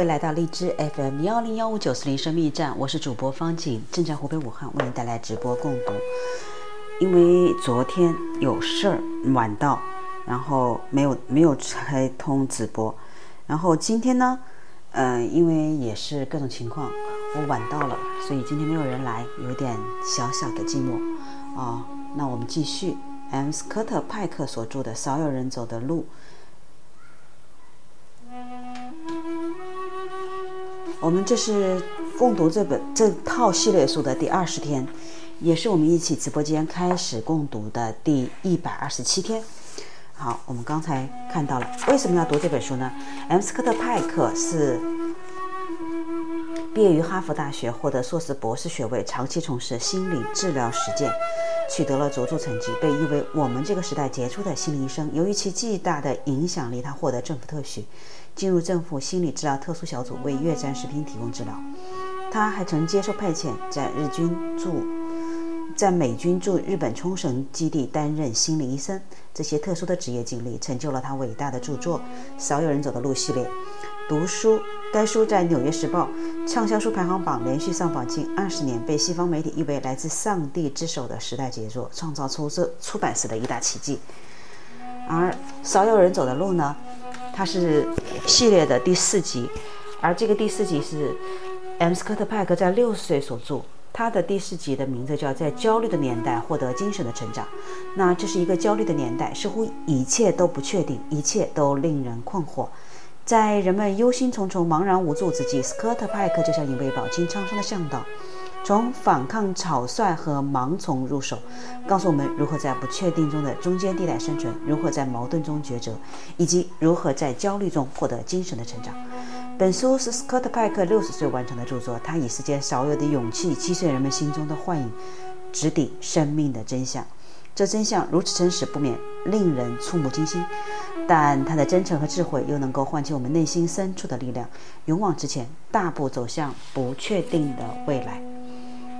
欢迎来到荔枝 FM 幺零幺五九四零生命驿站，我是主播方景，正在湖北武汉为您带来直播共读。因为昨天有事儿晚到，然后没有没有开通直播，然后今天呢，嗯，因为也是各种情况，我晚到了，所以今天没有人来，有点小小的寂寞啊。那我们继续，M 斯科特派克所著的《少有人走的路》。我们这是共读这本这套系列书的第二十天，也是我们一起直播间开始共读的第一百二十七天。好，我们刚才看到了，为什么要读这本书呢？M 斯科特派克是毕业于哈佛大学，获得硕士、博士学位，长期从事心理治疗实践，取得了卓著成绩，被誉为我们这个时代杰出的心理医生。由于其巨大的影响力，他获得政府特许。进入政府心理治疗特殊小组，为越战士兵提供治疗。他还曾接受派遣，在日军驻在美军驻日本冲绳基地担任心理医生。这些特殊的职业经历成就了他伟大的著作《少有人走的路》系列。读书，该书在《纽约时报》畅销书排行榜连续上榜近二十年，被西方媒体誉为来自上帝之手的时代杰作，创造出这出版史的一大奇迹。而《少有人走的路》呢？它是系列的第四集，而这个第四集是 M 斯科特派克在六十岁所著。他的第四集的名字叫《在焦虑的年代获得精神的成长》。那这是一个焦虑的年代，似乎一切都不确定，一切都令人困惑。在人们忧心忡忡、茫然无助之际，斯科特派克就像一位饱经沧桑的向导。从反抗草率和盲从入手，告诉我们如何在不确定中的中间地带生存，如何在矛盾中抉择，以及如何在焦虑中获得精神的成长。本书是斯科特·派克六十岁完成的著作，他以世间少有的勇气击碎人们心中的幻影，直抵生命的真相。这真相如此真实，不免令人触目惊心。但他的真诚和智慧又能够唤起我们内心深处的力量，勇往直前，大步走向不确定的未来。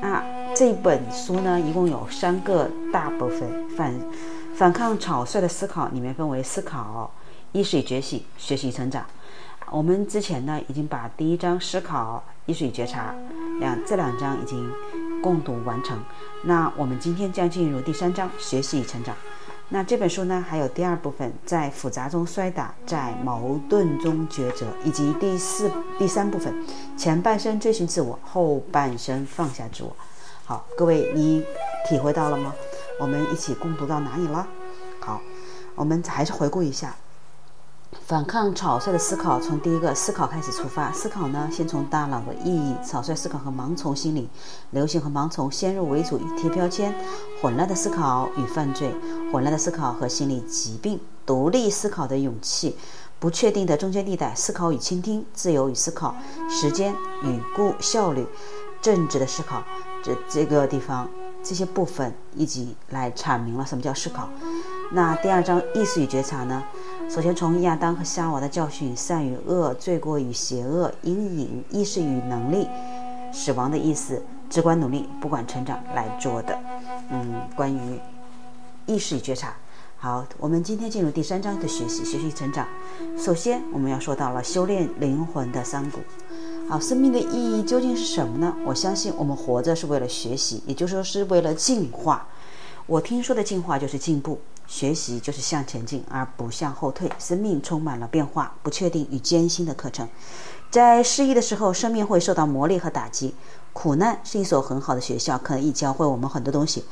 那这本书呢，一共有三个大部分，反反抗草率的思考里面分为思考、意识与觉醒、学习成长。我们之前呢，已经把第一章思考、意识与觉察两这两章已经共读完成。那我们今天将进入第三章学习与成长。那这本书呢，还有第二部分，在复杂中摔打，在矛盾中抉择，以及第四、第三部分，前半生追寻自我，后半生放下自我。好，各位，你体会到了吗？我们一起共读到哪里了？好，我们还是回顾一下。反抗草率的思考，从第一个思考开始出发。思考呢，先从大脑的意义、草率思考和盲从心理、流行和盲从、先入为主与贴标签、混乱的思考与犯罪、混乱的思考和心理疾病、独立思考的勇气、不确定的中间地带、思考与倾听、自由与思考、时间与故效率、正直的思考。这这个地方，这些部分一起来阐明了什么叫思考。那第二章意识与觉察呢？首先从亚当和夏娃的教训、善与恶、罪过与邪恶、阴影、意识与能力、死亡的意思、直观努力、不管成长来做的，嗯，关于意识与觉察。好，我们今天进入第三章的学习，学习成长。首先，我们要说到了修炼灵魂的山谷。好，生命的意义究竟是什么呢？我相信我们活着是为了学习，也就是说是为了进化。我听说的进化就是进步。学习就是向前进，而不向后退。生命充满了变化、不确定与艰辛的课程。在失意的时候，生命会受到磨砺和打击。苦难是一所很好的学校，可以教会我们很多东西。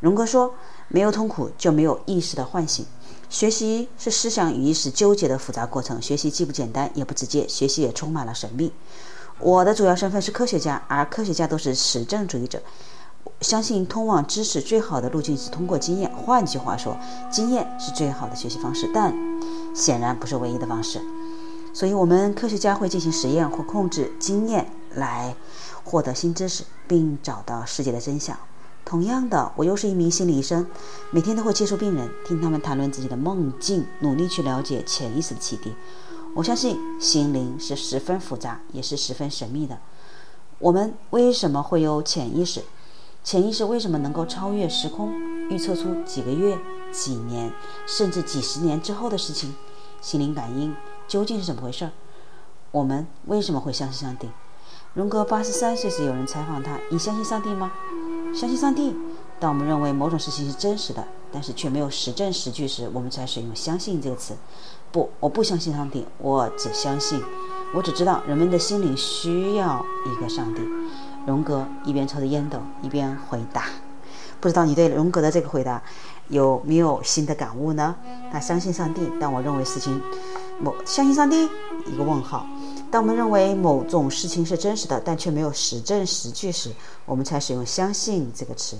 荣格说：“没有痛苦，就没有意识的唤醒。”学习是思想与意识纠结的复杂过程。学习既不简单，也不直接，学习也充满了神秘。我的主要身份是科学家，而科学家都是实证主义者。相信通往知识最好的路径是通过经验。换句话说，经验是最好的学习方式，但显然不是唯一的方式。所以，我们科学家会进行实验或控制经验来获得新知识，并找到世界的真相。同样的，我又是一名心理医生，每天都会接触病人，听他们谈论自己的梦境，努力去了解潜意识的启迪。我相信心灵是十分复杂，也是十分神秘的。我们为什么会有潜意识？潜意识为什么能够超越时空，预测出几个月、几年，甚至几十年之后的事情？心灵感应究竟是怎么回事？我们为什么会相信上帝？荣格八十三岁时，有人采访他：“你相信上帝吗？”相信上帝。当我们认为某种事情是真实的，但是却没有实证实据时，我们才使用“相信”这个词。不，我不相信上帝，我只相信，我只知道人们的心灵需要一个上帝。荣格一边抽着烟斗，一边回答：“不知道你对荣格的这个回答有没有新的感悟呢？”他相信上帝，但我认为事情某相信上帝一个问号。当我们认为某种事情是真实的，但却没有实证实据时，我们才使用“相信”这个词。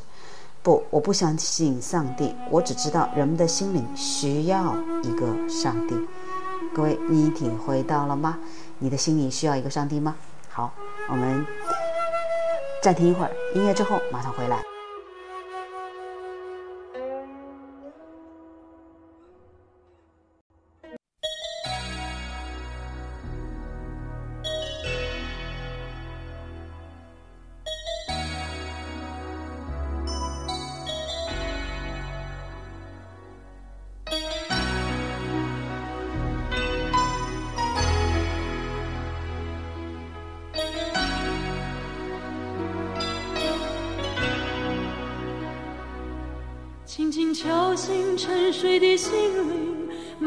不，我不相信上帝，我只知道人们的心灵需要一个上帝。各位，你体会到了吗？你的心里需要一个上帝吗？好，我们暂停一会儿，音乐之后马上回来。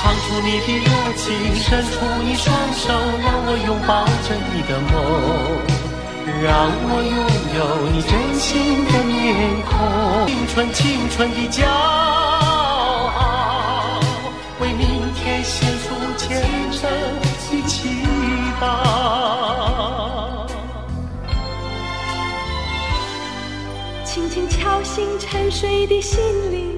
唱出你的热情，伸出你双手，让我拥抱着你的梦，让我拥有你真心的面孔，青春青春的骄傲，为明天献出虔诚的祈祷。轻轻敲醒沉睡的心灵，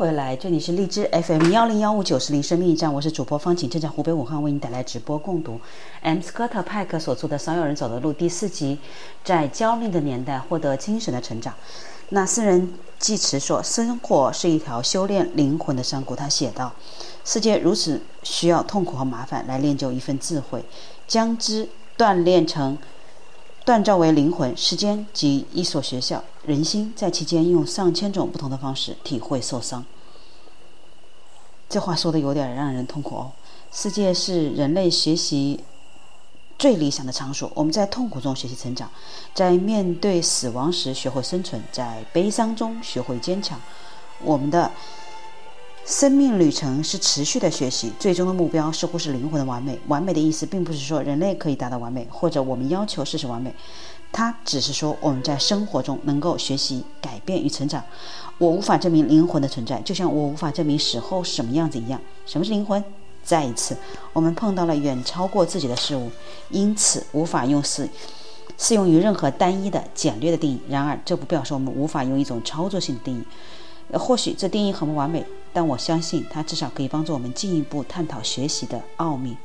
回来，这里是荔枝 FM 幺零幺五九四零生命驿站，我是主播方景，正在湖北武汉为你带来直播共读 M 斯科特派克所著的《所有人走的路》第四集，在焦虑的年代获得精神的成长。那诗人济慈说：“生活是一条修炼灵魂的山谷。”他写道：“世界如此需要痛苦和麻烦来练就一份智慧，将之锻炼成。”锻造为灵魂，时间及一所学校，人心在其间用上千种不同的方式体会受伤。这话说的有点让人痛苦哦。世界是人类学习最理想的场所，我们在痛苦中学习成长，在面对死亡时学会生存，在悲伤中学会坚强。我们的。生命旅程是持续的学习，最终的目标似乎是灵魂的完美。完美的意思并不是说人类可以达到完美，或者我们要求事实完美，它只是说我们在生活中能够学习、改变与成长。我无法证明灵魂的存在，就像我无法证明死后是什么样子一样。什么是灵魂？再一次，我们碰到了远超过自己的事物，因此无法用适适用于任何单一的简略的定义。然而，这不表示我们无法用一种操作性的定义。或许这定义很不完美，但我相信它至少可以帮助我们进一步探讨学习的奥秘。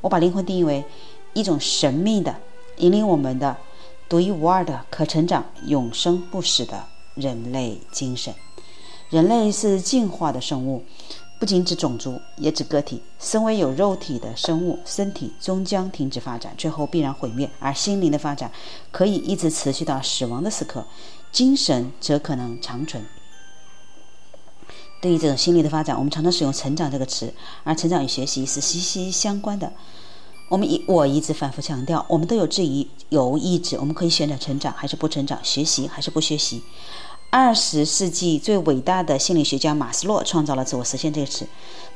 我把灵魂定义为一种神秘的、引领我们的、独一无二的、可成长、永生不死的人类精神。人类是进化的生物，不仅指种族，也指个体。身为有肉体的生物，身体终将停止发展，最后必然毁灭；而心灵的发展可以一直持续到死亡的时刻，精神则可能长存。对于这种心理的发展，我们常常使用“成长”这个词，而成长与学习是息息相关的。我们一我一直反复强调，我们都有自由意志，我们可以选择成长还是不成长，学习还是不学习。二十世纪最伟大的心理学家马斯洛创造了“自我实现”这个词，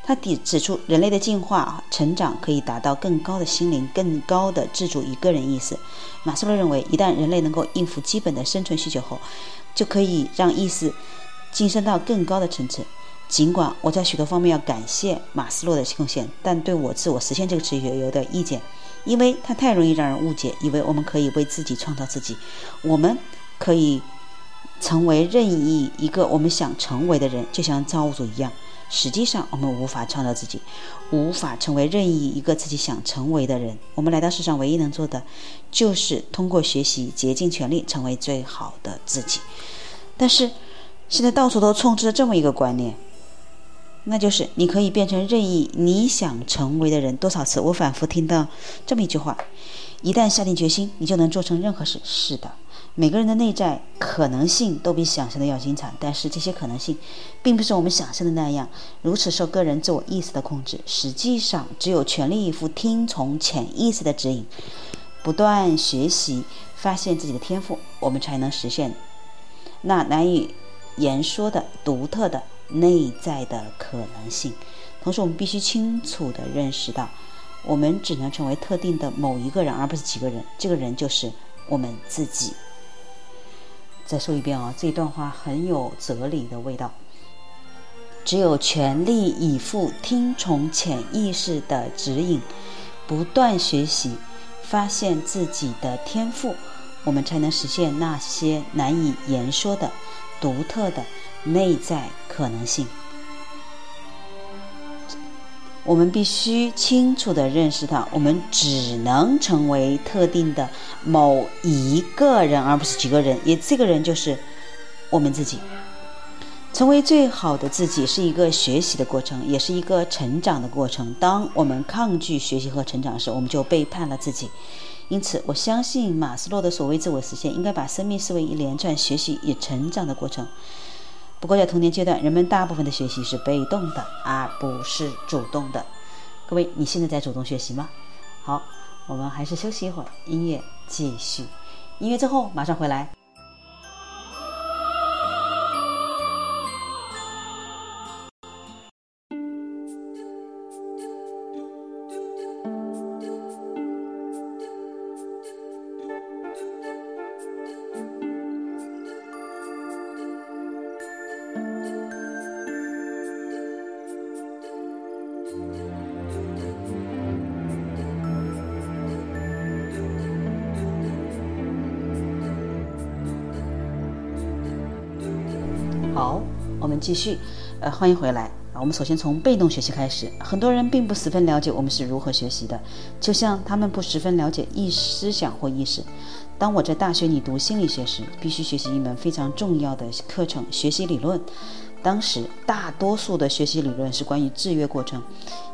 他指指出人类的进化成长可以达到更高的心灵、更高的自主与个人意识。马斯洛认为，一旦人类能够应付基本的生存需求后，就可以让意识。晋升到更高的层次。尽管我在许多方面要感谢马斯洛的贡献，但对我“自我实现”这个词也有点意见，因为它太容易让人误解，以为我们可以为自己创造自己，我们可以成为任意一个我们想成为的人，就像造物主一样。实际上，我们无法创造自己，无法成为任意一个自己想成为的人。我们来到世上，唯一能做的就是通过学习，竭尽全力成为最好的自己。但是，现在到处都充斥着这么一个观念，那就是你可以变成任意你想成为的人。多少次我反复听到这么一句话：一旦下定决心，你就能做成任何事。是的，每个人的内在可能性都比想象的要精彩，但是这些可能性，并不是我们想象的那样如此受个人自我意识的控制。实际上，只有全力以赴听从潜意识的指引，不断学习，发现自己的天赋，我们才能实现那难以。言说的独特的内在的可能性，同时我们必须清楚地认识到，我们只能成为特定的某一个人，而不是几个人。这个人就是我们自己。再说一遍啊，这一段话很有哲理的味道。只有全力以赴听从潜意识的指引，不断学习，发现自己的天赋，我们才能实现那些难以言说的。独特的内在可能性，我们必须清楚地认识到，我们只能成为特定的某一个人，而不是几个人。也，这个人就是我们自己。成为最好的自己是一个学习的过程，也是一个成长的过程。当我们抗拒学习和成长时，我们就背叛了自己。因此，我相信马斯洛的所谓自我实现，应该把生命视为一连串学习与成长的过程。不过，在童年阶段，人们大部分的学习是被动的，而不是主动的。各位，你现在在主动学习吗？好，我们还是休息一会儿，音乐继续。音乐之后马上回来。继续，呃，欢迎回来啊。我们首先从被动学习开始。很多人并不十分了解我们是如何学习的，就像他们不十分了解意思想或意识。当我在大学里读心理学时，必须学习一门非常重要的课程——学习理论。当时大多数的学习理论是关于制约过程，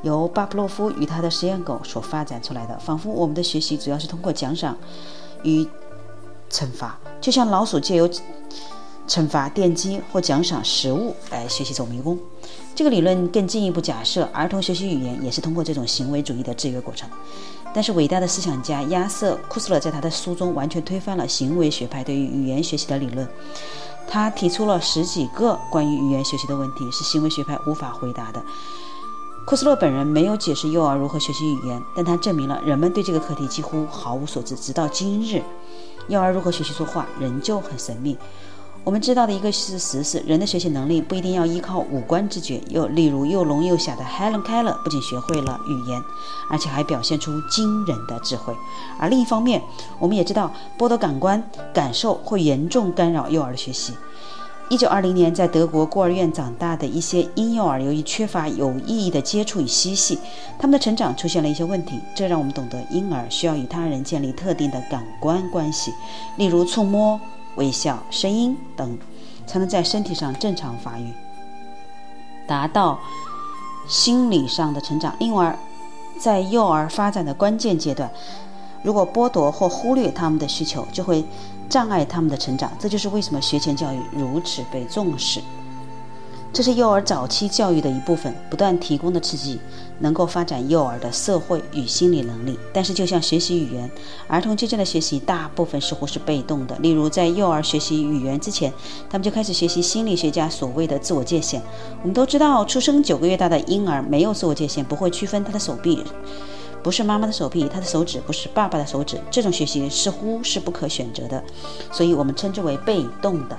由巴甫洛夫与他的实验狗所发展出来的，仿佛我们的学习主要是通过奖赏与惩罚，就像老鼠借由。惩罚、电击或奖赏食物来学习走迷宫。这个理论更进一步假设，儿童学习语言也是通过这种行为主义的制约过程。但是，伟大的思想家亚瑟·库斯勒在他的书中完全推翻了行为学派对于语言学习的理论。他提出了十几个关于语言学习的问题，是行为学派无法回答的。库斯勒本人没有解释幼儿如何学习语言，但他证明了人们对这个课题几乎毫无所知。直到今日，幼儿如何学习说话仍旧很神秘。我们知道的一个事实是，人的学习能力不一定要依靠五官知觉。又例如，又聋又哑的 Helen Keller 不仅学会了语言，而且还表现出惊人的智慧。而另一方面，我们也知道，剥夺感官感受会严重干扰幼儿的学习。一九二零年，在德国孤儿院长大的一些婴幼儿，由于缺乏有意义的接触与嬉戏，他们的成长出现了一些问题。这让我们懂得，婴儿需要与他人建立特定的感官关系，例如触摸。微笑、声音等，才能在身体上正常发育，达到心理上的成长。婴儿在幼儿发展的关键阶段，如果剥夺或忽略他们的需求，就会障碍他们的成长。这就是为什么学前教育如此被重视。这是幼儿早期教育的一部分，不断提供的刺激能够发展幼儿的社会与心理能力。但是，就像学习语言，儿童之间的学习大部分似乎是被动的。例如，在幼儿学习语言之前，他们就开始学习心理学家所谓的自我界限。我们都知道，出生九个月大的婴儿没有自我界限，不会区分他的手臂不是妈妈的手臂，他的手指不是爸爸的手指。这种学习似乎是不可选择的，所以我们称之为被动的。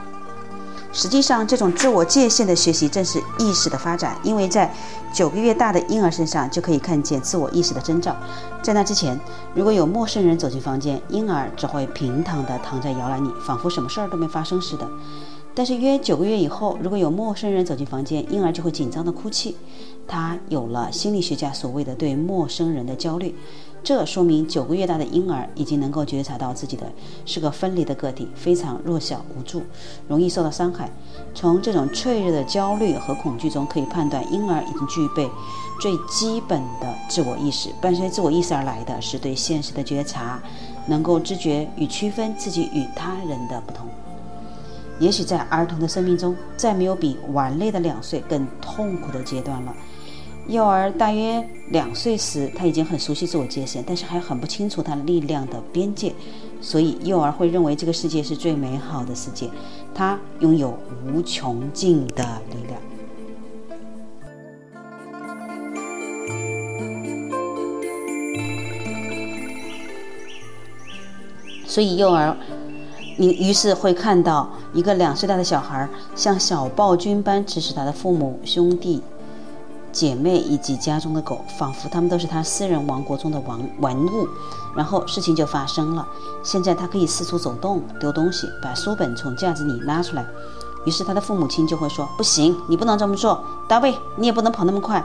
实际上，这种自我界限的学习正是意识的发展，因为在九个月大的婴儿身上就可以看见自我意识的征兆。在那之前，如果有陌生人走进房间，婴儿只会平躺地躺在摇篮里，仿佛什么事儿都没发生似的。但是约九个月以后，如果有陌生人走进房间，婴儿就会紧张地哭泣，他有了心理学家所谓的对陌生人的焦虑。这说明九个月大的婴儿已经能够觉察到自己的是个分离的个体，非常弱小无助，容易受到伤害。从这种脆弱的焦虑和恐惧中可以判断，婴儿已经具备最基本的自我意识。伴随自我意识而来的是对现实的觉察，能够知觉与区分自己与他人的不同。也许在儿童的生命中，再没有比玩累的两岁更痛苦的阶段了。幼儿大约两岁时，他已经很熟悉自我界限，但是还很不清楚他力量的边界，所以幼儿会认为这个世界是最美好的世界，他拥有无穷尽的力量。所以幼儿，你于是会看到一个两岁大的小孩像小暴君般指使他的父母兄弟。姐妹以及家中的狗，仿佛他们都是他私人王国中的玩玩物。然后事情就发生了。现在他可以四处走动、丢东西、把书本从架子里拉出来。于是他的父母亲就会说：“不行，你不能这么做，大卫，你也不能跑那么快。”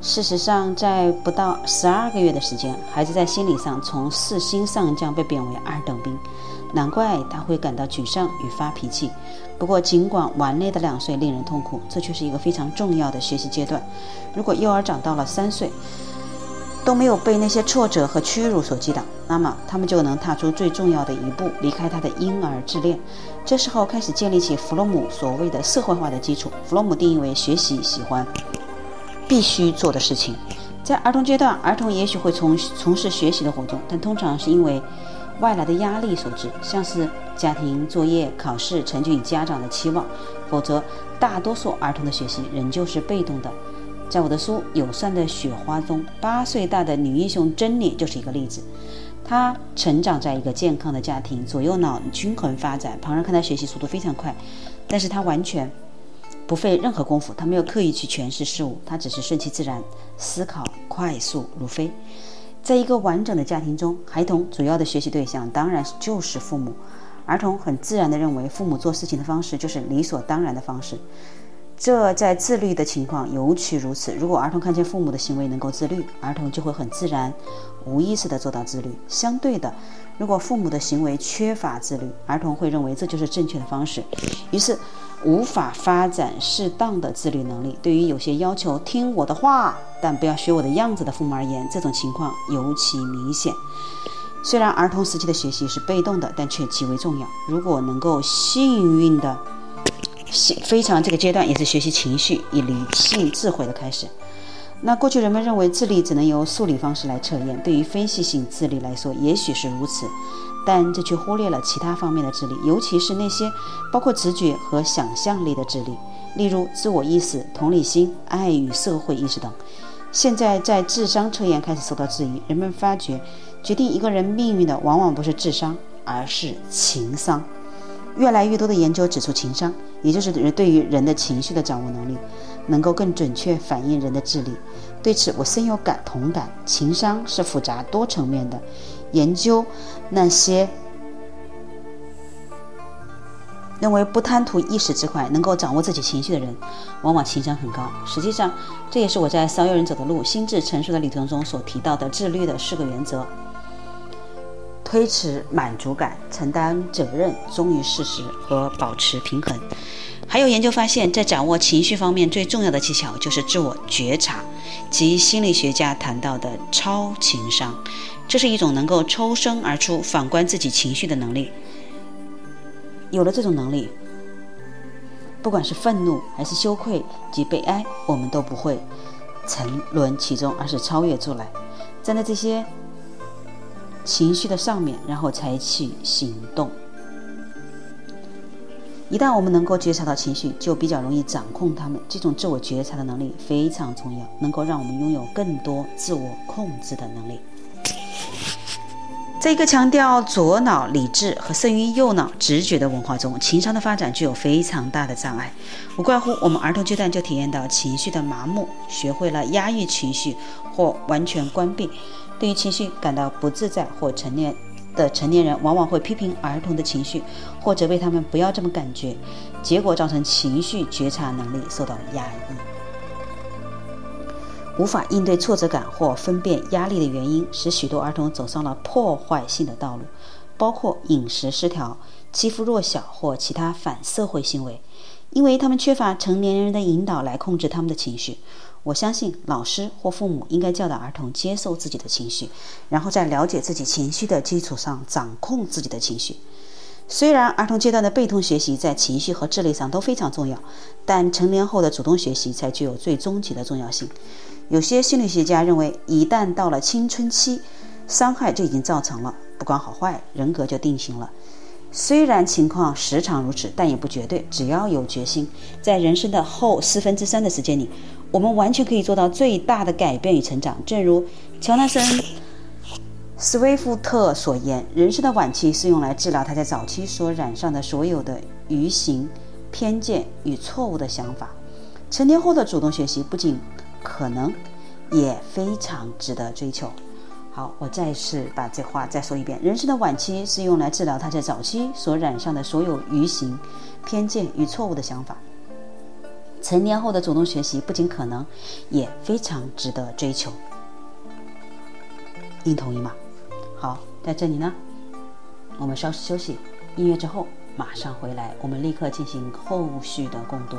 事实上，在不到十二个月的时间，孩子在心理上从四星上将被贬为二等兵。难怪他会感到沮丧与发脾气。不过，尽管玩累的两岁令人痛苦，这却是一个非常重要的学习阶段。如果幼儿长到了三岁，都没有被那些挫折和屈辱所击倒，那么他们就能踏出最重要的一步，离开他的婴儿自恋。这时候开始建立起弗洛姆所谓的社会化的基础。弗洛姆定义为学习喜欢必须做的事情。在儿童阶段，儿童也许会从从事学习的活动，但通常是因为。外来的压力所致，像是家庭作业、考试成绩与家长的期望，否则大多数儿童的学习仍旧是被动的。在我的书《友善的雪花》中，八岁大的女英雄珍妮就是一个例子。她成长在一个健康的家庭，左右脑均衡发展。旁人看她学习速度非常快，但是她完全不费任何功夫，她没有刻意去诠释事物，她只是顺其自然，思考快速如飞。在一个完整的家庭中，孩童主要的学习对象当然就是父母。儿童很自然地认为父母做事情的方式就是理所当然的方式。这在自律的情况尤其如此。如果儿童看见父母的行为能够自律，儿童就会很自然、无意识地做到自律。相对的，如果父母的行为缺乏自律，儿童会认为这就是正确的方式，于是无法发展适当的自律能力。对于有些要求听我的话，但不要学我的样子的父母而言，这种情况尤其明显。虽然儿童时期的学习是被动的，但却极为重要。如果能够幸运的，非常这个阶段也是学习情绪以理性智慧的开始。那过去人们认为智力只能由数理方式来测验，对于分析性智力来说也许是如此，但这却忽略了其他方面的智力，尤其是那些包括直觉和想象力的智力，例如自我意识、同理心、爱与社会意识等。现在在智商测验开始受到质疑，人们发觉决定一个人命运的往往不是智商，而是情商。越来越多的研究指出，情商，也就是对于人的情绪的掌握能力，能够更准确反映人的智力。对此，我深有感同感。情商是复杂多层面的。研究那些认为不贪图一时之快，能够掌握自己情绪的人，往往情商很高。实际上，这也是我在《少有人走的路》心智成熟的旅程中所提到的自律的四个原则。推迟满足感、承担责任、忠于事实和保持平衡。还有研究发现，在掌握情绪方面，最重要的技巧就是自我觉察，即心理学家谈到的超情商。这是一种能够抽身而出、反观自己情绪的能力。有了这种能力，不管是愤怒还是羞愧及悲哀，我们都不会沉沦其中，而是超越出来，站在这些。情绪的上面，然后采取行动。一旦我们能够觉察到情绪，就比较容易掌控他们。这种自我觉察的能力非常重要，能够让我们拥有更多自我控制的能力。在一个强调左脑理智和胜于右脑直觉的文化中，情商的发展具有非常大的障碍。无怪乎我们儿童阶段就体验到情绪的麻木，学会了压抑情绪或完全关闭。对于情绪感到不自在或成年的成年人，往往会批评儿童的情绪，或者为他们不要这么感觉，结果造成情绪觉察能力受到压抑，无法应对挫折感或分辨压力的原因，使许多儿童走上了破坏性的道路，包括饮食失调、欺负弱小或其他反社会行为，因为他们缺乏成年人的引导来控制他们的情绪。我相信老师或父母应该教导儿童接受自己的情绪，然后在了解自己情绪的基础上掌控自己的情绪。虽然儿童阶段的被动学习在情绪和智力上都非常重要，但成年后的主动学习才具有最终极的重要性。有些心理学家认为，一旦到了青春期，伤害就已经造成了，不管好坏，人格就定型了。虽然情况时常如此，但也不绝对。只要有决心，在人生的后四分之三的时间里，我们完全可以做到最大的改变与成长。正如乔纳森·斯威夫特所言：“人生的晚期是用来治疗他在早期所染上的所有的愚行、偏见与错误的想法。”成年后的主动学习不仅可能，也非常值得追求。好，我再次把这话再说一遍：人生的晚期是用来治疗他在早期所染上的所有愚行、偏见与错误的想法。成年后的主动学习不仅可能，也非常值得追求。您同意吗？好，在这里呢，我们稍事休息，音乐之后马上回来，我们立刻进行后续的共读。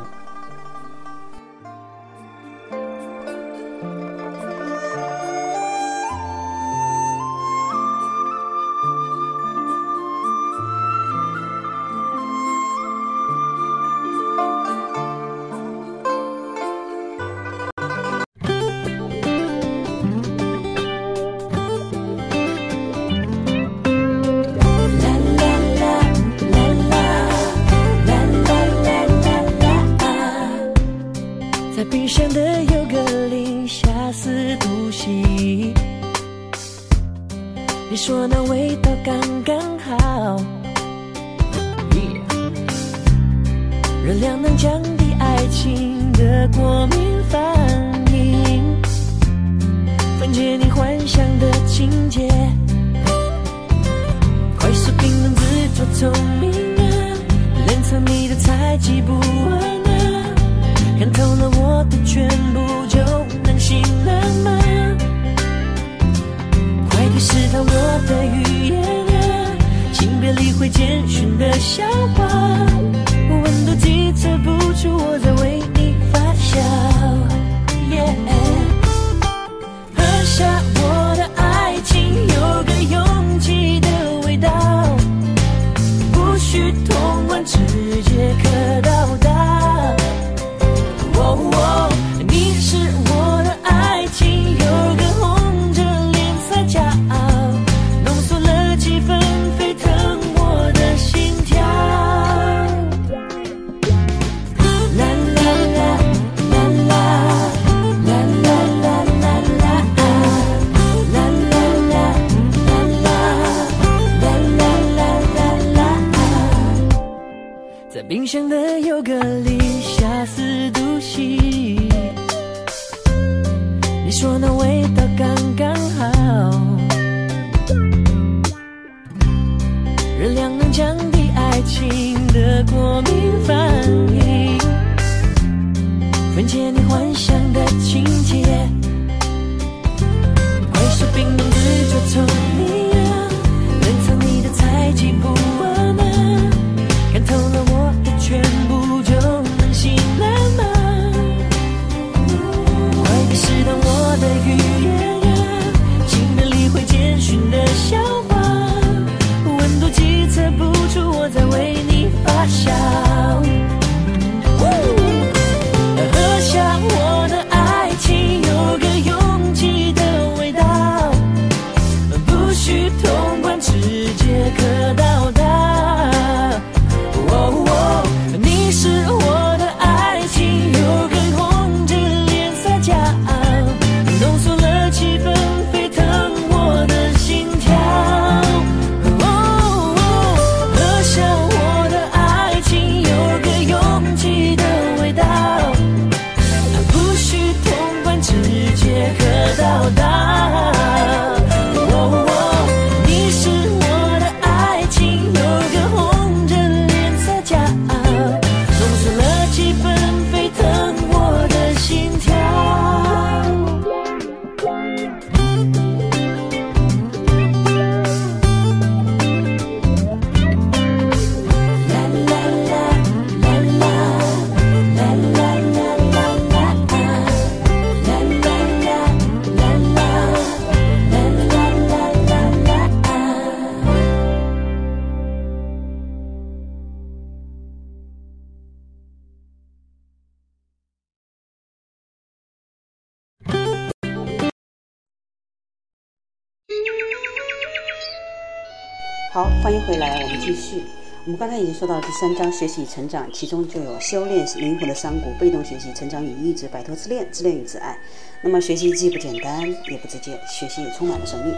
好，欢迎回来，我们继续。我们刚才已经说到第三章学习与成长，其中就有修炼灵魂的山谷，被动学习，成长与意志，摆脱自恋，自恋与自爱。那么学习既不简单，也不直接，学习也充满了神秘。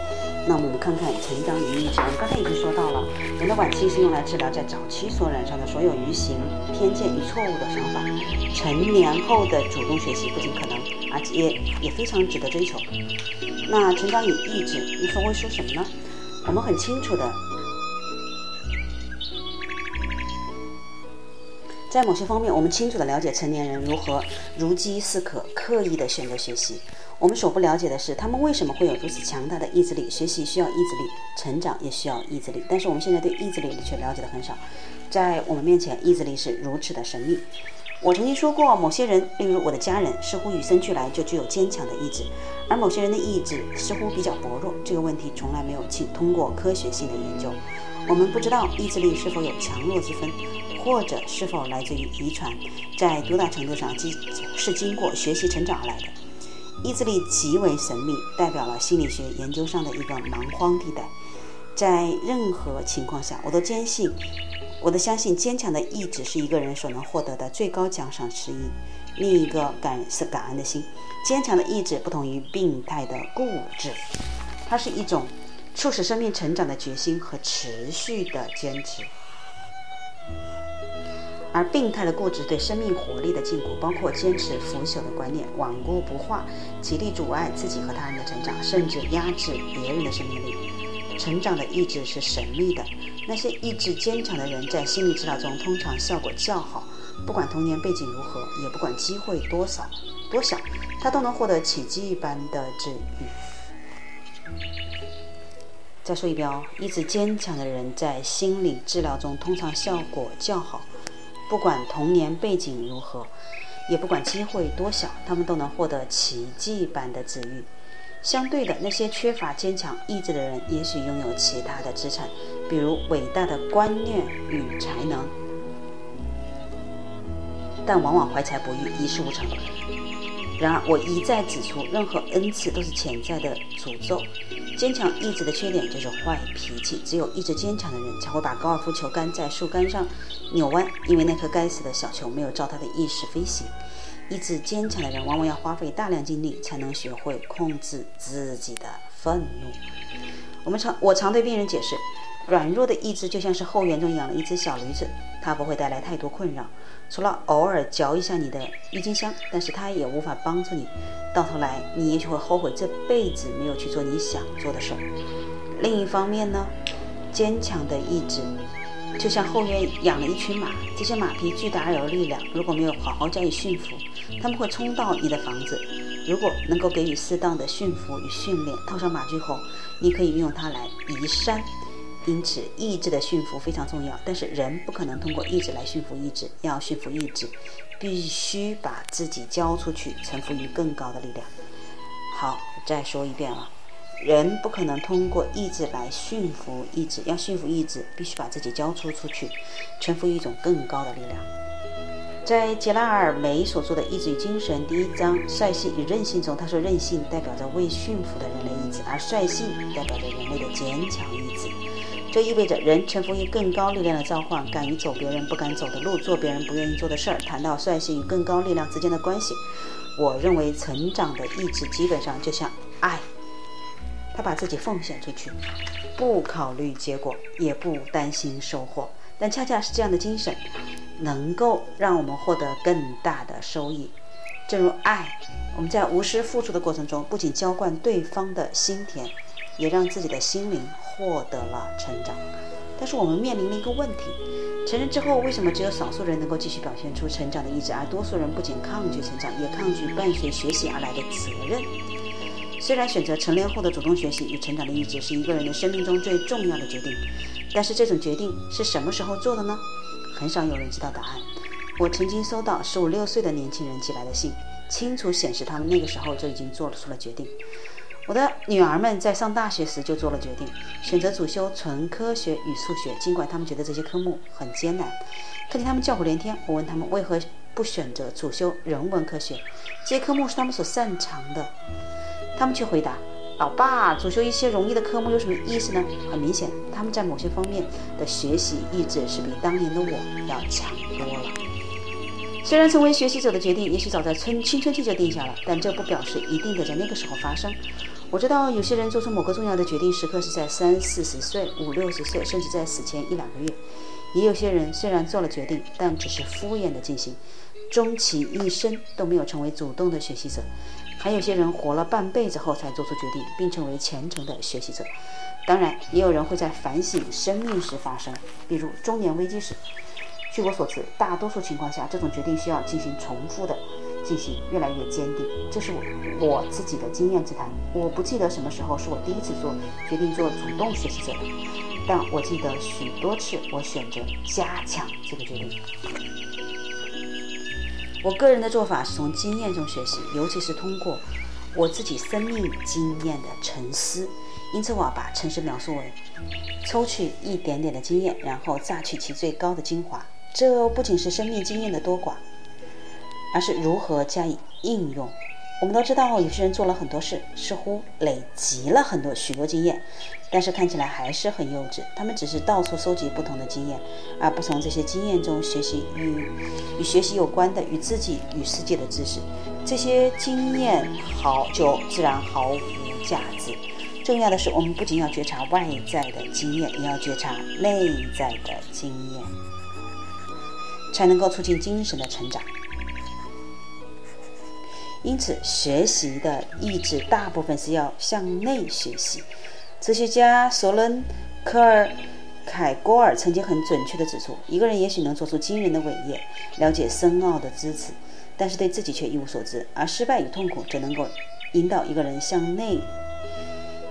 那我们看看成长与意志。我们刚才已经说到了，人的晚期是用来治疗在早期所染上的所有愚行、偏见与错误的想法。成年后的主动学习不仅可能，而且也也非常值得追求。那成长与意志，你说会说什么呢？我们很清楚的在某些方面，我们清楚地了解成年人如何如饥似渴、刻意地选择学习。我们所不了解的是，他们为什么会有如此强大的意志力？学习需要意志力，成长也需要意志力。但是我们现在对意志力却了解的很少，在我们面前，意志力是如此的神秘。我曾经说过，某些人，例如我的家人，似乎与生俱来就具有坚强的意志，而某些人的意志似乎比较薄弱。这个问题从来没有经通过科学性的研究。我们不知道意志力是否有强弱之分，或者是否来自于遗传，在多大程度上是经过学习成长而来的。意志力极为神秘，代表了心理学研究上的一个蛮荒地带。在任何情况下，我都坚信，我都相信坚强的意志是一个人所能获得的最高奖赏之一。另一个感是感恩的心。坚强的意志不同于病态的固执，它是一种促使生命成长的决心和持续的坚持。而病态的固执对生命活力的禁锢，包括坚持腐朽的观念、顽固不化、极力阻碍自己和他人的成长，甚至压制别人的生命力。成长的意志是神秘的，那些意志坚强的人在心理治疗中通常效果较好，不管童年背景如何，也不管机会多少多小，他都能获得奇迹一般的治愈。再说一遍哦，意志坚强的人在心理治疗中通常效果较好。不管童年背景如何，也不管机会多小，他们都能获得奇迹般的治愈。相对的，那些缺乏坚强意志的人，也许拥有其他的资产，比如伟大的观念与才能，但往往怀才不遇，一事无成。然而，我一再指出，任何恩赐都是潜在的诅咒。坚强意志的缺点就是坏脾气。只有意志坚强的人才会把高尔夫球杆在树干上扭弯，因为那颗该死的小球没有照他的意识飞行。意志坚强的人往往要花费大量精力才能学会控制自己的愤怒。我们常我常对病人解释，软弱的意志就像是后园中养了一只小驴子，它不会带来太多困扰。除了偶尔嚼一下你的郁金香，但是它也无法帮助你。到头来，你也许会后悔这辈子没有去做你想做的事儿。另一方面呢，坚强的意志就像后院养了一群马，这些马匹巨大而有力量，如果没有好好加以驯服，他们会冲到你的房子。如果能够给予适当的驯服与训练，套上马具后，你可以运用它来移山。因此，意志的驯服非常重要。但是，人不可能通过意志来驯服意志。要驯服意志，必须把自己交出去，臣服于更高的力量。好，再说一遍啊，人不可能通过意志来驯服意志。要驯服意志，必须把自己交出出去，臣服于一种更高的力量。在杰拉尔梅所做的《意志与精神》第一章“率性与韧性”中，他说：“韧性代表着未驯服的人类意志，而率性代表着人类的坚强意志。”这意味着人臣服于更高力量的召唤，敢于走别人不敢走的路，做别人不愿意做的事儿。谈到率性与更高力量之间的关系，我认为成长的意志基本上就像爱，他把自己奉献出去，不考虑结果，也不担心收获。但恰恰是这样的精神，能够让我们获得更大的收益。正如爱，我们在无私付出的过程中，不仅浇灌对方的心田，也让自己的心灵。获得了成长，但是我们面临了一个问题：成人之后，为什么只有少数人能够继续表现出成长的意志，而多数人不仅抗拒成长，也抗拒伴随学习而来的责任？虽然选择成年后的主动学习与成长的意志是一个人的生命中最重要的决定，但是这种决定是什么时候做的呢？很少有人知道答案。我曾经收到十五六岁的年轻人寄来的信，清楚显示他们那个时候就已经做出了决定。我的女儿们在上大学时就做了决定，选择主修纯科学与数学。尽管他们觉得这些科目很艰难，看见他们叫苦连天，我问他们为何不选择主修人文科学？这些科目是他们所擅长的。他们却回答：“老爸，主修一些容易的科目有什么意思呢？”很明显，他们在某些方面的学习意志是比当年的我要强多了。虽然成为学习者的决定也许早在春青春期就定下了，但这不表示一定得在那个时候发生。我知道有些人做出某个重要的决定时刻是在三四十岁、五六十岁，甚至在死前一两个月；也有些人虽然做了决定，但只是敷衍的进行，终其一生都没有成为主动的学习者；还有些人活了半辈子后才做出决定，并成为虔诚的学习者。当然，也有人会在反省生命时发生，比如中年危机时。据我所知，大多数情况下，这种决定需要进行重复的。进行越来越坚定，这是我我自己的经验之谈。我不记得什么时候是我第一次做决定做主动学习者的，但我记得许多次我选择加强这个决定。我个人的做法是从经验中学习，尤其是通过我自己生命经验的沉思。因此，我把沉思描述为抽取一点点的经验，然后榨取其最高的精华。这不仅是生命经验的多寡。而是如何加以应用。我们都知道，有些人做了很多事，似乎累积了很多许多经验，但是看起来还是很幼稚。他们只是到处收集不同的经验，而不从这些经验中学习与与学习有关的、与自己与世界的知识。这些经验好就自然毫无价值。重要的是，我们不仅要觉察外在的经验，也要觉察内在的经验，才能够促进精神的成长。因此，学习的意志大部分是要向内学习。哲学家索伦科尔凯郭尔曾经很准确地指出，一个人也许能做出惊人的伟业，了解深奥的知识，但是对自己却一无所知；而失败与痛苦则能够引导一个人向内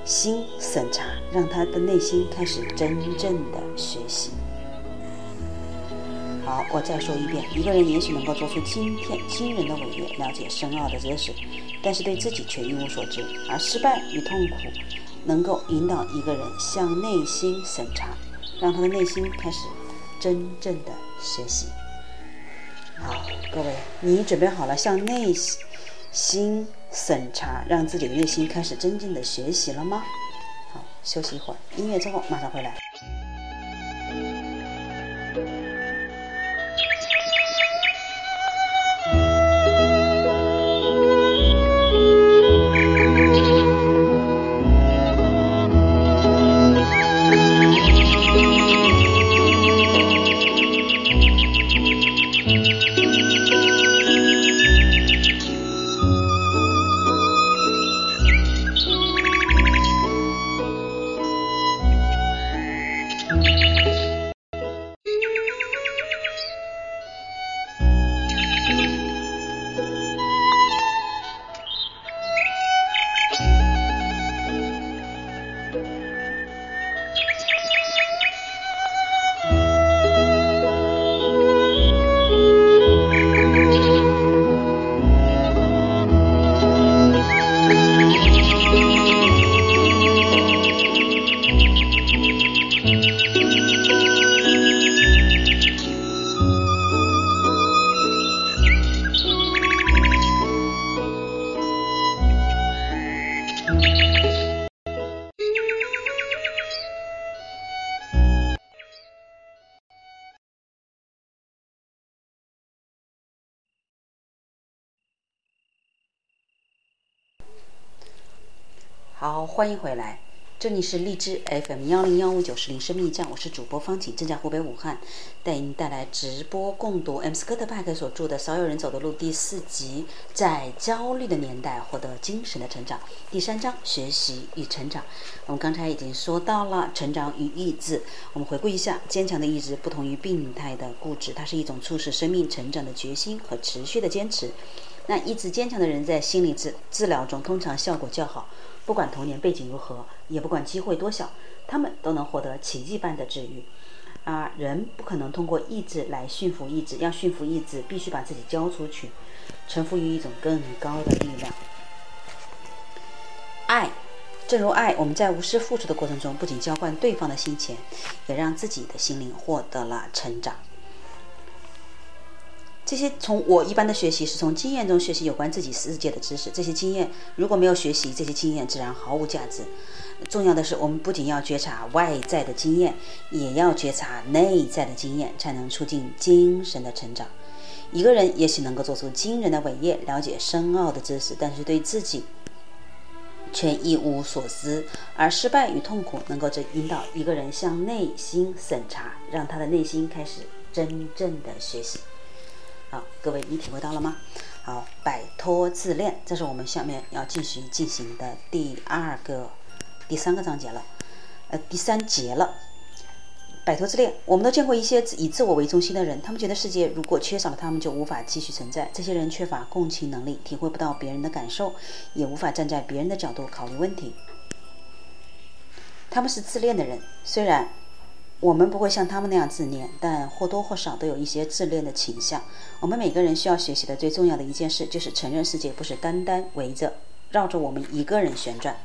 心审查，让他的内心开始真正的学习。好，我再说一遍，一个人也许能够做出惊天惊人的伟业，了解深奥的知识，但是对自己却一无所知；而失败与痛苦能够引导一个人向内心审查，让他的内心开始真正的学习。好，各位，你准备好了向内心审查，让自己的内心开始真正的学习了吗？好，休息一会儿，音乐之后马上回来。欢迎回来，这里是荔枝 FM 幺零幺五九四零生命站，我是主播方景，正在湖北武汉，带您带来直播共读 M 斯科特派克所著的《少有人走的路》第四集，在焦虑的年代获得精神的成长，第三章学习与成长。我们刚才已经说到了成长与意志，我们回顾一下，坚强的意志不同于病态的固执，它是一种促使生命成长的决心和持续的坚持。那意志坚强的人在心理治治疗中通常效果较好。不管童年背景如何，也不管机会多小，他们都能获得奇迹般的治愈。啊，人不可能通过意志来驯服意志，要驯服意志，必须把自己交出去，臣服于一种更高的力量。爱，正如爱，我们在无私付出的过程中，不仅交换对方的心钱，也让自己的心灵获得了成长。这些从我一般的学习是从经验中学习有关自己世界的知识。这些经验如果没有学习，这些经验自然毫无价值。重要的是，我们不仅要觉察外在的经验，也要觉察内在的经验，才能促进精神的成长。一个人也许能够做出惊人的伟业，了解深奥的知识，但是对自己却一无所知。而失败与痛苦能够这引导一个人向内心审查，让他的内心开始真正的学习。好，各位，你体会到了吗？好，摆脱自恋，这是我们下面要继续进行的第二个、第三个章节了，呃，第三节了。摆脱自恋，我们都见过一些以自我为中心的人，他们觉得世界如果缺少了他们，就无法继续存在。这些人缺乏共情能力，体会不到别人的感受，也无法站在别人的角度考虑问题。他们是自恋的人，虽然。我们不会像他们那样自恋，但或多或少都有一些自恋的倾向。我们每个人需要学习的最重要的一件事，就是承认世界不是单单围着、绕着我们一个人旋转。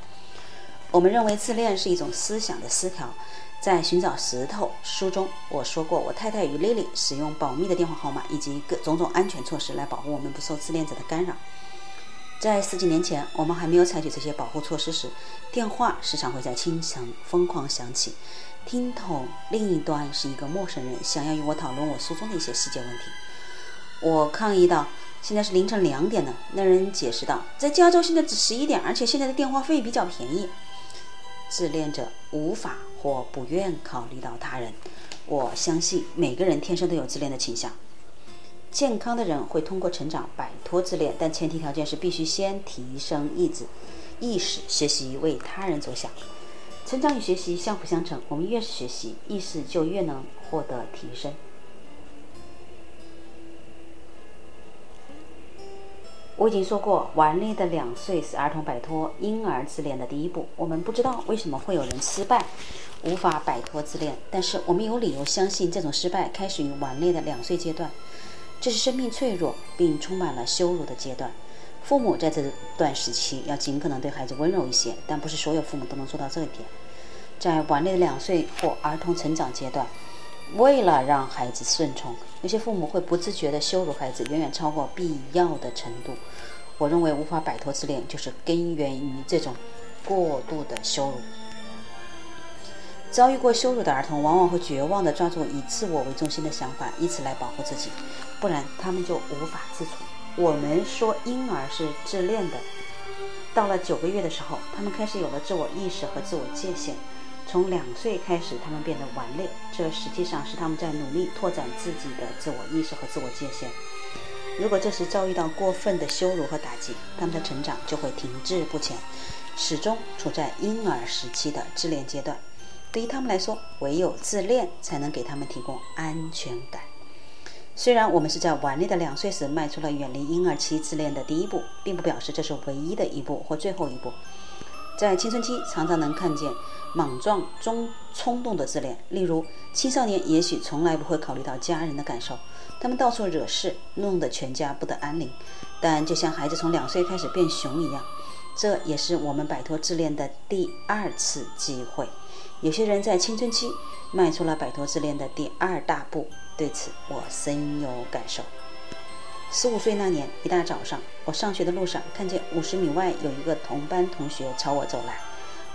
我们认为自恋是一种思想的失调。在《寻找石头》书中，我说过，我太太与莉莉使用保密的电话号码以及各种种安全措施来保护我们不受自恋者的干扰。在十几年前，我们还没有采取这些保护措施时，电话时常会在清晨疯狂响起。听筒另一端是一个陌生人，想要与我讨论我书中的一些细节问题。我抗议道：“现在是凌晨两点了。”那人解释道：“在加州现在只十一点，而且现在的电话费比较便宜。”自恋者无法或不愿考虑到他人。我相信每个人天生都有自恋的倾向。健康的人会通过成长摆脱自恋，但前提条件是必须先提升意志、意识，学习为他人着想。成长与学习相辅相成，我们越是学习，意识就越能获得提升。我已经说过，顽劣的两岁是儿童摆脱婴儿自恋的第一步。我们不知道为什么会有人失败，无法摆脱自恋，但是我们有理由相信，这种失败开始于顽劣的两岁阶段。这是生命脆弱并充满了羞辱的阶段。父母在这段时期要尽可能对孩子温柔一些，但不是所有父母都能做到这一点。在顽劣的两岁或儿童成长阶段，为了让孩子顺从，有些父母会不自觉地羞辱孩子，远远超过必要的程度。我认为无法摆脱自恋，就是根源于这种过度的羞辱。遭遇过羞辱的儿童，往往会绝望地抓住以自我为中心的想法，以此来保护自己，不然他们就无法自处。我们说婴儿是自恋的，到了九个月的时候，他们开始有了自我意识和自我界限。从两岁开始，他们变得顽劣，这实际上是他们在努力拓展自己的自我意识和自我界限。如果这时遭遇到过分的羞辱和打击，他们的成长就会停滞不前，始终处在婴儿时期的自恋阶段。对于他们来说，唯有自恋才能给他们提供安全感。虽然我们是在顽劣的两岁时迈出了远离婴儿期自恋的第一步，并不表示这是唯一的一步或最后一步。在青春期，常常能看见莽撞中冲动的自恋，例如青少年也许从来不会考虑到家人的感受。他们到处惹事，弄得全家不得安宁。但就像孩子从两岁开始变熊一样，这也是我们摆脱自恋的第二次机会。有些人在青春期迈出了摆脱自恋的第二大步，对此我深有感受。十五岁那年，一大早上，我上学的路上，看见五十米外有一个同班同学朝我走来。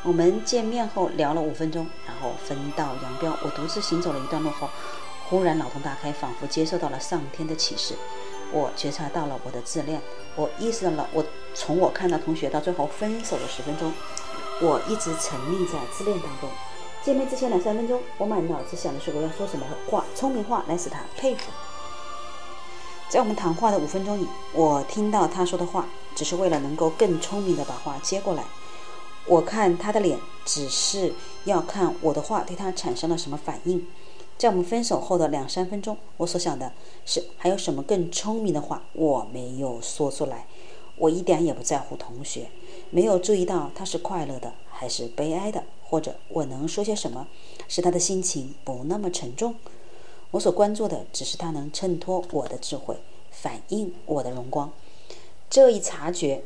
我们见面后聊了五分钟，然后分道扬镳。我独自行走了一段路后。忽然脑洞大开，仿佛接受到了上天的启示。我觉察到了我的自恋，我意识到了我从我看到同学到最后分手的十分钟，我一直沉溺在自恋当中。见面之前两三分钟，我满脑子想的是我要说什么话，聪明话来使他佩服。在我们谈话的五分钟里，我听到他说的话，只是为了能够更聪明的把话接过来。我看他的脸，只是要看我的话对他产生了什么反应。在我们分手后的两三分钟，我所想的是还有什么更聪明的话我没有说出来。我一点也不在乎同学，没有注意到他是快乐的还是悲哀的，或者我能说些什么使他的心情不那么沉重。我所关注的只是他能衬托我的智慧，反映我的荣光。这一察觉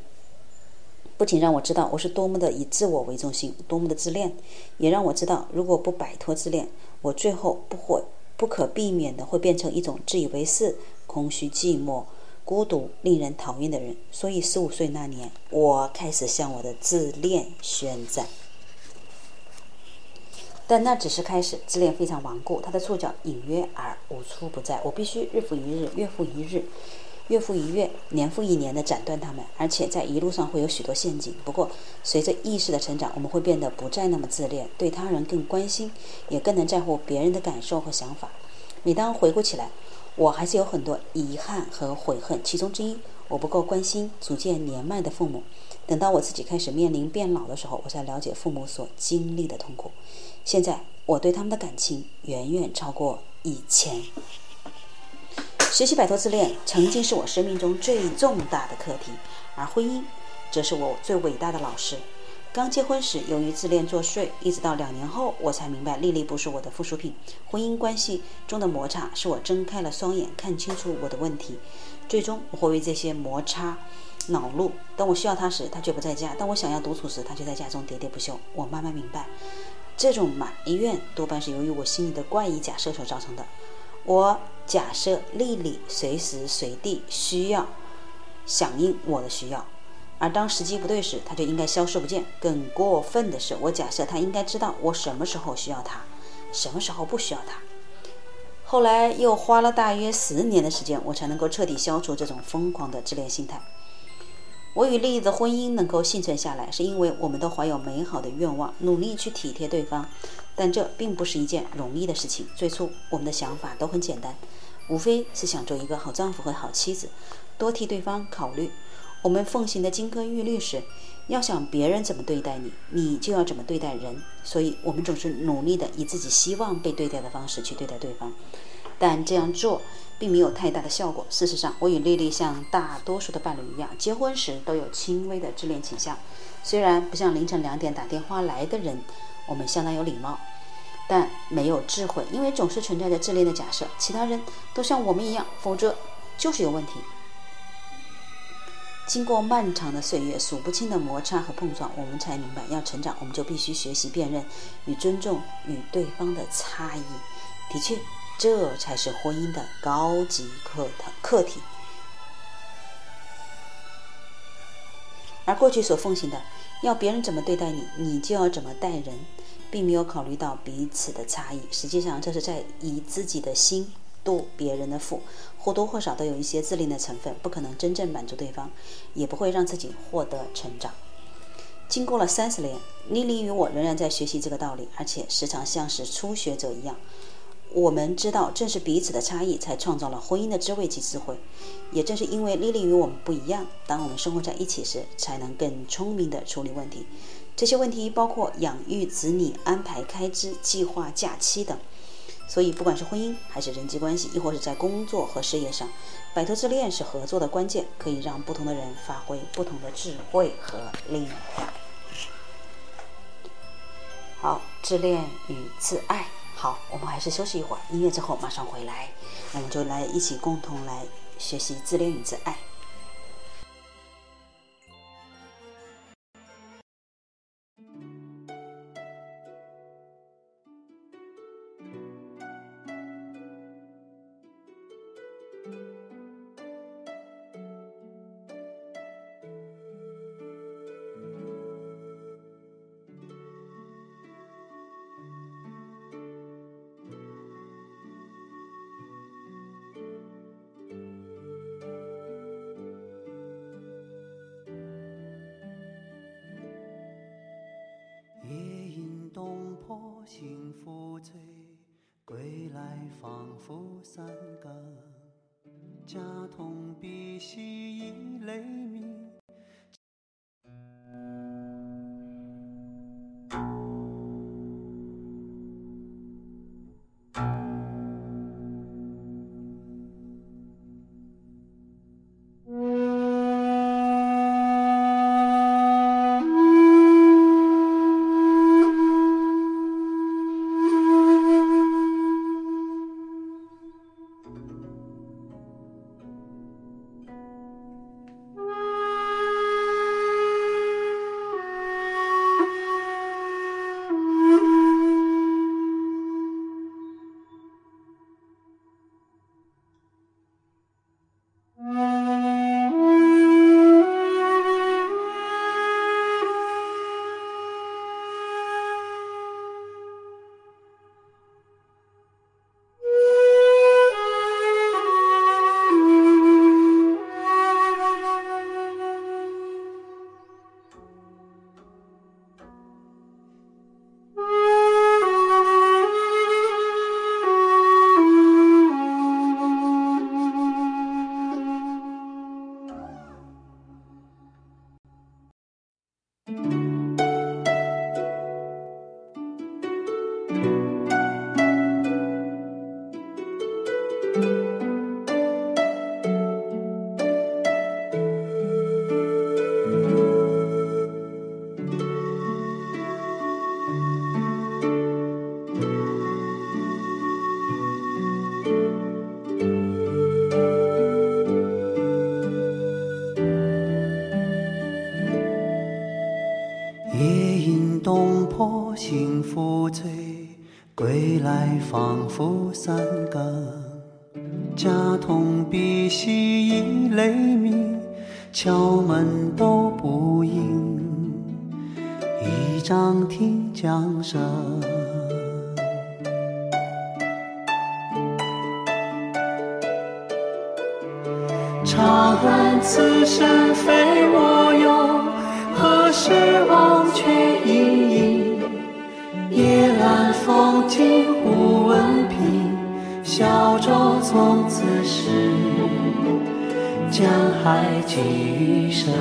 不仅让我知道我是多么的以自我为中心，多么的自恋，也让我知道如果不摆脱自恋。我最后不会不可避免的会变成一种自以为是、空虚、寂寞、孤独、令人讨厌的人。所以，十五岁那年，我开始向我的自恋宣战。但那只是开始，自恋非常顽固，它的触角隐约而无处不在。我必须日复一日，月复一日。月复一月，年复一年地斩断它们，而且在一路上会有许多陷阱。不过，随着意识的成长，我们会变得不再那么自恋，对他人更关心，也更能在乎别人的感受和想法。每当回顾起来，我还是有很多遗憾和悔恨。其中之一，我不够关心逐渐年迈的父母。等到我自己开始面临变老的时候，我才了解父母所经历的痛苦。现在，我对他们的感情远远超过以前。学习摆脱自恋，曾经是我生命中最重大的课题，而婚姻，则是我最伟大的老师。刚结婚时，由于自恋作祟，一直到两年后，我才明白，丽丽不是我的附属品。婚姻关系中的摩擦，是我睁开了双眼，看清楚我的问题。最终，我会为这些摩擦恼怒。当我需要他时，他却不在家；当我想要独处时，他却在家中喋喋不休。我慢慢明白，这种埋怨多半是由于我心里的怪异假设所造成的。我假设丽丽随时随地需要响应我的需要，而当时机不对时，她就应该消失不见。更过分的是，我假设她应该知道我什么时候需要她，什么时候不需要她。后来又花了大约十年的时间，我才能够彻底消除这种疯狂的自恋心态。我与丽丽的婚姻能够幸存下来，是因为我们都怀有美好的愿望，努力去体贴对方。但这并不是一件容易的事情。最初，我们的想法都很简单，无非是想做一个好丈夫和好妻子，多替对方考虑。我们奉行的金科玉律是：要想别人怎么对待你，你就要怎么对待人。所以，我们总是努力的以自己希望被对待的方式去对待对方，但这样做并没有太大的效果。事实上，我与丽丽像大多数的伴侣一样，结婚时都有轻微的自恋倾向。虽然不像凌晨两点打电话来的人，我们相当有礼貌，但没有智慧，因为总是存在着自恋的假设，其他人都像我们一样，否则就是有问题。经过漫长的岁月、数不清的摩擦和碰撞，我们才明白，要成长，我们就必须学习辨认与尊重与对方的差异。的确，这才是婚姻的高级课堂课题。而过去所奉行的，要别人怎么对待你，你就要怎么待人，并没有考虑到彼此的差异。实际上，这是在以自己的心。度别人的腹，或多或少都有一些自恋的成分，不可能真正满足对方，也不会让自己获得成长。经过了三十年，妮妮与我仍然在学习这个道理，而且时常像是初学者一样。我们知道，正是彼此的差异，才创造了婚姻的滋味及智慧。也正是因为莉莉与我们不一样，当我们生活在一起时，才能更聪明地处理问题。这些问题包括养育子女、安排开支、计划假期等。所以，不管是婚姻还是人际关系，亦或是在工作和事业上，摆脱自恋是合作的关键，可以让不同的人发挥不同的智慧和力量。好，自恋与自爱。好，我们还是休息一会儿，音乐之后马上回来，我们就来一起共同来学习自恋与自爱。今湖闻凭，小舟从此逝，江海寄余生。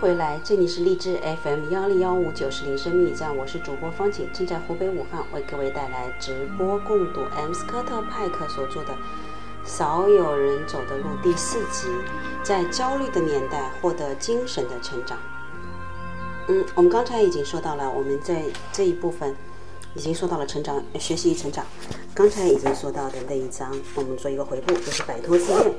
回来，这里是荔枝 FM 幺零幺五九十零生命驿站，我是主播方景，正在湖北武汉为各位带来直播共读 M 斯科特派克所著的《少有人走的路》第四集，在焦虑的年代获得精神的成长。嗯，我们刚才已经说到了，我们在这一部分已经说到了成长、学习与成长。刚才已经说到的那一章，我们做一个回顾，就是摆脱自恋。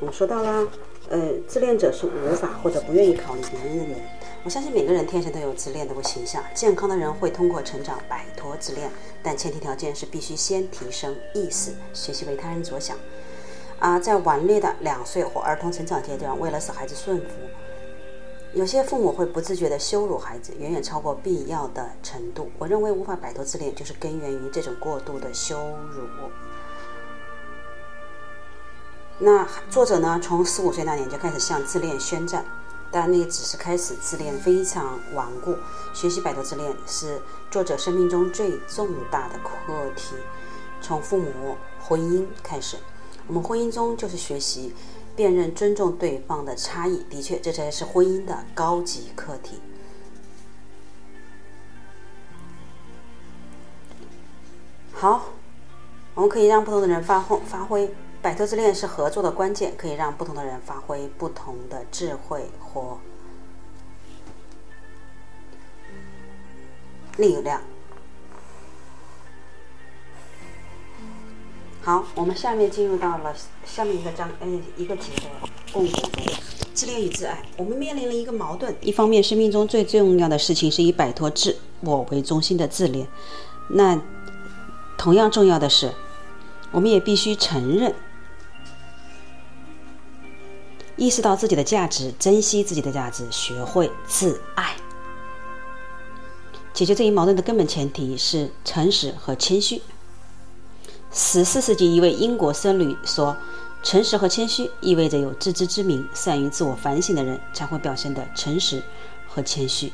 我说到了。呃，自恋者是无法或者不愿意考虑别人的人。我相信每个人天生都有自恋的倾向。健康的人会通过成长摆脱自恋，但前提条件是必须先提升意识，学习为他人着想。啊，在顽劣的两岁或儿童成长阶段，为了使孩子顺服，有些父母会不自觉地羞辱孩子，远远超过必要的程度。我认为无法摆脱自恋，就是根源于这种过度的羞辱。那作者呢，从十五岁那年就开始向自恋宣战，但那只是开始，自恋非常顽固。学习摆脱自恋是作者生命中最重大的课题，从父母、婚姻开始。我们婚姻中就是学习辨认、尊重对方的差异，的确，这才是婚姻的高级课题。好，我们可以让不同的人发挥发挥。摆脱自恋是合作的关键，可以让不同的人发挥不同的智慧和力量。好，我们下面进入到了下面一个章，嗯，一个节的共读中，自恋与自爱。我们面临了一个矛盾：一方面，生命中最重要的事情是以摆脱自我为中心的自恋；那同样重要的是，我们也必须承认。意识到自己的价值，珍惜自己的价值，学会自爱。解决这一矛盾的根本前提是诚实和谦虚。十四世纪一位英国僧侣说：“诚实和谦虚意味着有自知之明、善于自我反省的人才会表现的诚实和谦虚。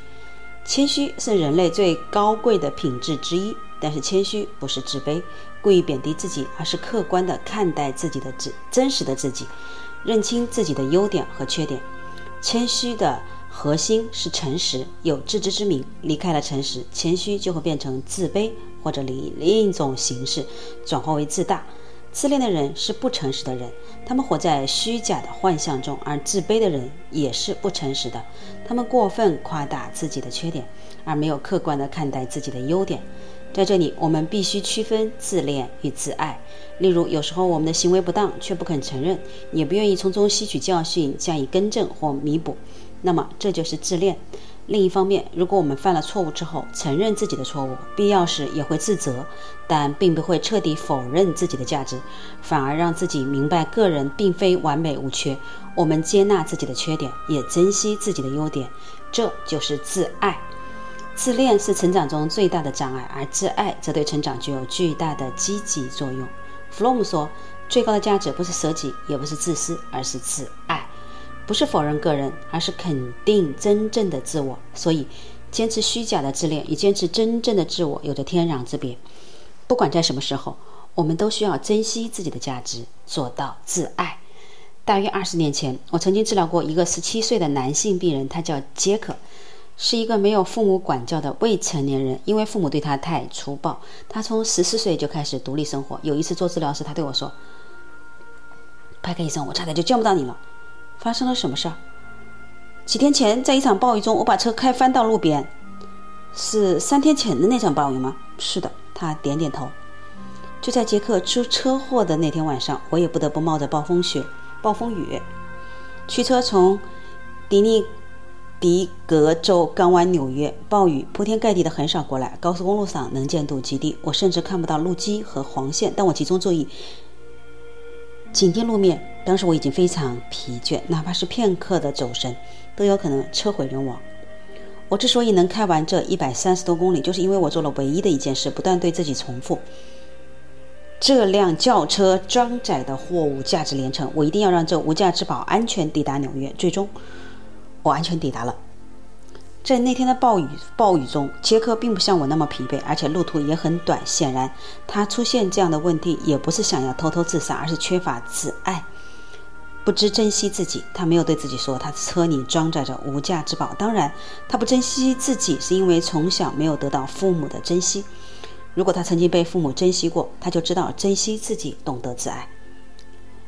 谦虚是人类最高贵的品质之一，但是谦虚不是自卑、故意贬低自己，而是客观的看待自己的自真实的自己。”认清自己的优点和缺点，谦虚的核心是诚实，有自知之明。离开了诚实，谦虚就会变成自卑，或者以另一种形式转化为自大。自恋的人是不诚实的人，他们活在虚假的幻象中；而自卑的人也是不诚实的，他们过分夸大自己的缺点，而没有客观地看待自己的优点。在这里，我们必须区分自恋与自爱。例如，有时候我们的行为不当，却不肯承认，也不愿意从中吸取教训，加以更正或弥补，那么这就是自恋。另一方面，如果我们犯了错误之后，承认自己的错误，必要时也会自责，但并不会彻底否认自己的价值，反而让自己明白个人并非完美无缺。我们接纳自己的缺点，也珍惜自己的优点，这就是自爱。自恋是成长中最大的障碍，而自爱则对成长具有巨大的积极作用。弗洛姆说，最高的价值不是舍己，也不是自私，而是自爱。不是否认个人，而是肯定真正的自我。所以，坚持虚假的自恋与坚持真正的自我有着天壤之别。不管在什么时候，我们都需要珍惜自己的价值，做到自爱。大约二十年前，我曾经治疗过一个十七岁的男性病人，他叫杰克。是一个没有父母管教的未成年人，因为父母对他太粗暴，他从十四岁就开始独立生活。有一次做治疗时，他对我说：“派克医生，我差点就见不到你了，发生了什么事儿？”几天前，在一场暴雨中，我把车开翻到路边。是三天前的那场暴雨吗？是的，他点点头。就在杰克出车祸的那天晚上，我也不得不冒着暴风雪、暴风雨，驱车从迪尼。迪格州刚湾纽约，暴雨铺天盖地的横扫过来，高速公路上能见度极低，我甚至看不到路基和黄线。但我集中注意，紧盯路面。当时我已经非常疲倦，哪怕是片刻的走神，都有可能车毁人亡。我之所以能开完这一百三十多公里，就是因为我做了唯一的一件事，不断对自己重复：这辆轿车装载的货物价值连城，我一定要让这无价之宝安全抵达纽约。最终。我安全抵达了。在那天的暴雨暴雨中，杰克并不像我那么疲惫，而且路途也很短。显然，他出现这样的问题也不是想要偷偷自杀，而是缺乏自爱。不知珍惜自己，他没有对自己说他车里装载着无价之宝。当然，他不珍惜自己是因为从小没有得到父母的珍惜。如果他曾经被父母珍惜过，他就知道珍惜自己，懂得自爱。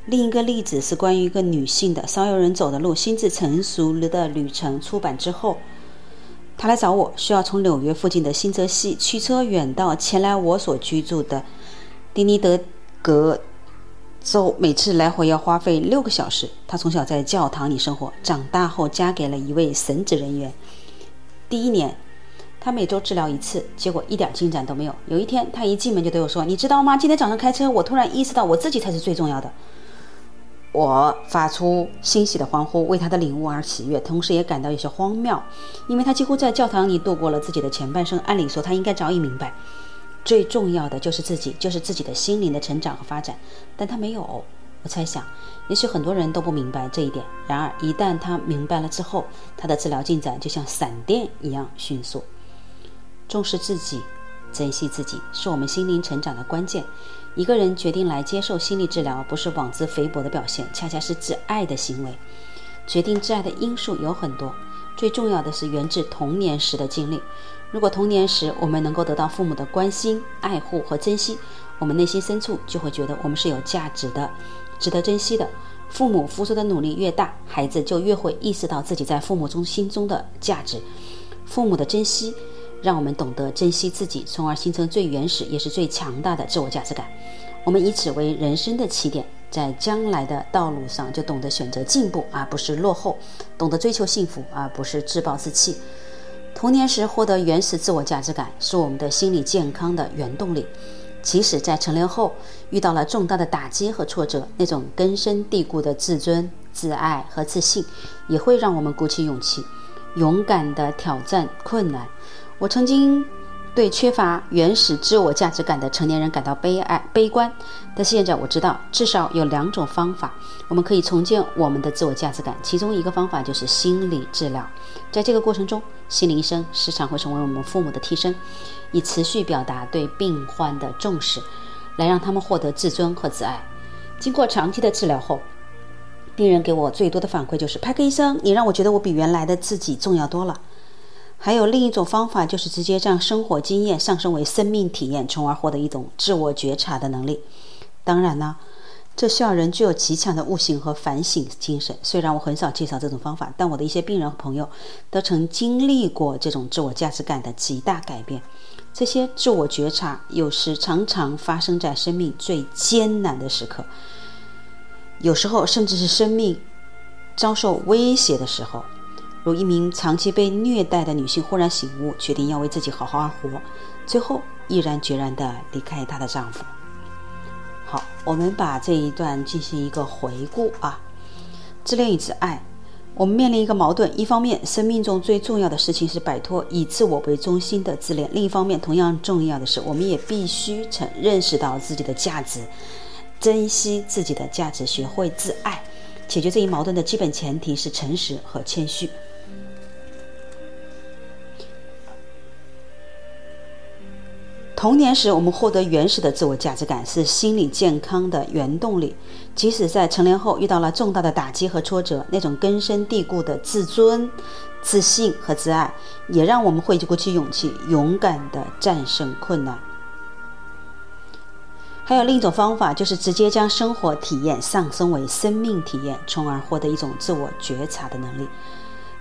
另一个例子是关于一个女性的《少有人走的路：心智成熟了的旅程》出版之后，她来找我，需要从纽约附近的新泽西驱车远到前来我所居住的丁尼德格。州每次来回要花费六个小时。他从小在教堂里生活，长大后嫁给了一位神职人员。第一年，他每周治疗一次，结果一点进展都没有。有一天，他一进门就对我说：“你知道吗？今天早上开车，我突然意识到我自己才是最重要的。”我发出欣喜的欢呼，为他的领悟而喜悦，同时也感到有些荒谬，因为他几乎在教堂里度过了自己的前半生。按理说，他应该早已明白。最重要的就是自己，就是自己的心灵的成长和发展，但他没有。我猜想，也许很多人都不明白这一点。然而，一旦他明白了之后，他的治疗进展就像闪电一样迅速。重视自己，珍惜自己，是我们心灵成长的关键。一个人决定来接受心理治疗，不是妄自菲薄的表现，恰恰是挚爱的行为。决定挚爱的因素有很多，最重要的是源自童年时的经历。如果童年时我们能够得到父母的关心、爱护和珍惜，我们内心深处就会觉得我们是有价值的、值得珍惜的。父母付出的努力越大，孩子就越会意识到自己在父母中心中的价值。父母的珍惜，让我们懂得珍惜自己，从而形成最原始也是最强大的自我价值感。我们以此为人生的起点，在将来的道路上就懂得选择进步而不是落后，懂得追求幸福而不是自暴自弃。童年时获得原始自我价值感，是我们的心理健康的原动力。即使在成年后遇到了重大的打击和挫折，那种根深蒂固的自尊、自爱和自信，也会让我们鼓起勇气，勇敢地挑战困难。我曾经。对缺乏原始自我价值感的成年人感到悲哀、悲观，但现在我知道，至少有两种方法，我们可以重建我们的自我价值感。其中一个方法就是心理治疗，在这个过程中，心理医生时常会成为我们父母的替身，以持续表达对病患的重视，来让他们获得自尊和自爱。经过长期的治疗后，病人给我最多的反馈就是：“派克医生，你让我觉得我比原来的自己重要多了。”还有另一种方法，就是直接将生活经验上升为生命体验，从而获得一种自我觉察的能力。当然呢，这需要人具有极强的悟性和反省精神。虽然我很少介绍这种方法，但我的一些病人和朋友都曾经历过这种自我价值感的极大改变。这些自我觉察有时常常发生在生命最艰难的时刻，有时候甚至是生命遭受威胁的时候。如一名长期被虐待的女性忽然醒悟，决定要为自己好好而活，最后毅然决然地离开她的丈夫。好，我们把这一段进行一个回顾啊。自恋与自爱，我们面临一个矛盾：一方面，生命中最重要的事情是摆脱以自我为中心的自恋；另一方面，同样重要的是，我们也必须承认识到自己的价值，珍惜自己的价值，学会自爱。解决这一矛盾的基本前提是诚实和谦虚。童年时，我们获得原始的自我价值感，是心理健康的原动力。即使在成年后遇到了重大的打击和挫折，那种根深蒂固的自尊、自信和自爱，也让我们会鼓起勇气，勇敢地战胜困难。还有另一种方法，就是直接将生活体验上升为生命体验，从而获得一种自我觉察的能力。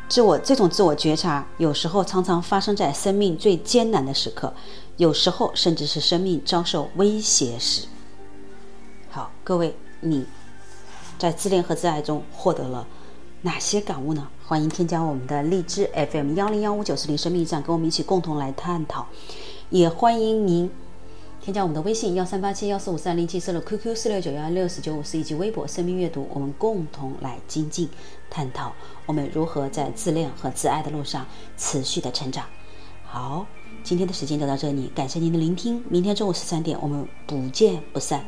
自我这种自我觉察，有时候常常发生在生命最艰难的时刻，有时候甚至是生命遭受威胁时。好，各位，你在自恋和自爱中获得了哪些感悟呢？欢迎添加我们的荔枝 FM 幺零幺五九四零生命驿站，跟我们一起共同来探讨。也欢迎您。添加我们的微信幺三八七幺四五三零七四六 QQ 四六九幺六四九五四以及微博生命阅读，我们共同来精进探讨我们如何在自恋和自爱的路上持续的成长。好，今天的时间就到这里，感谢您的聆听，明天中午十三点我们不见不散。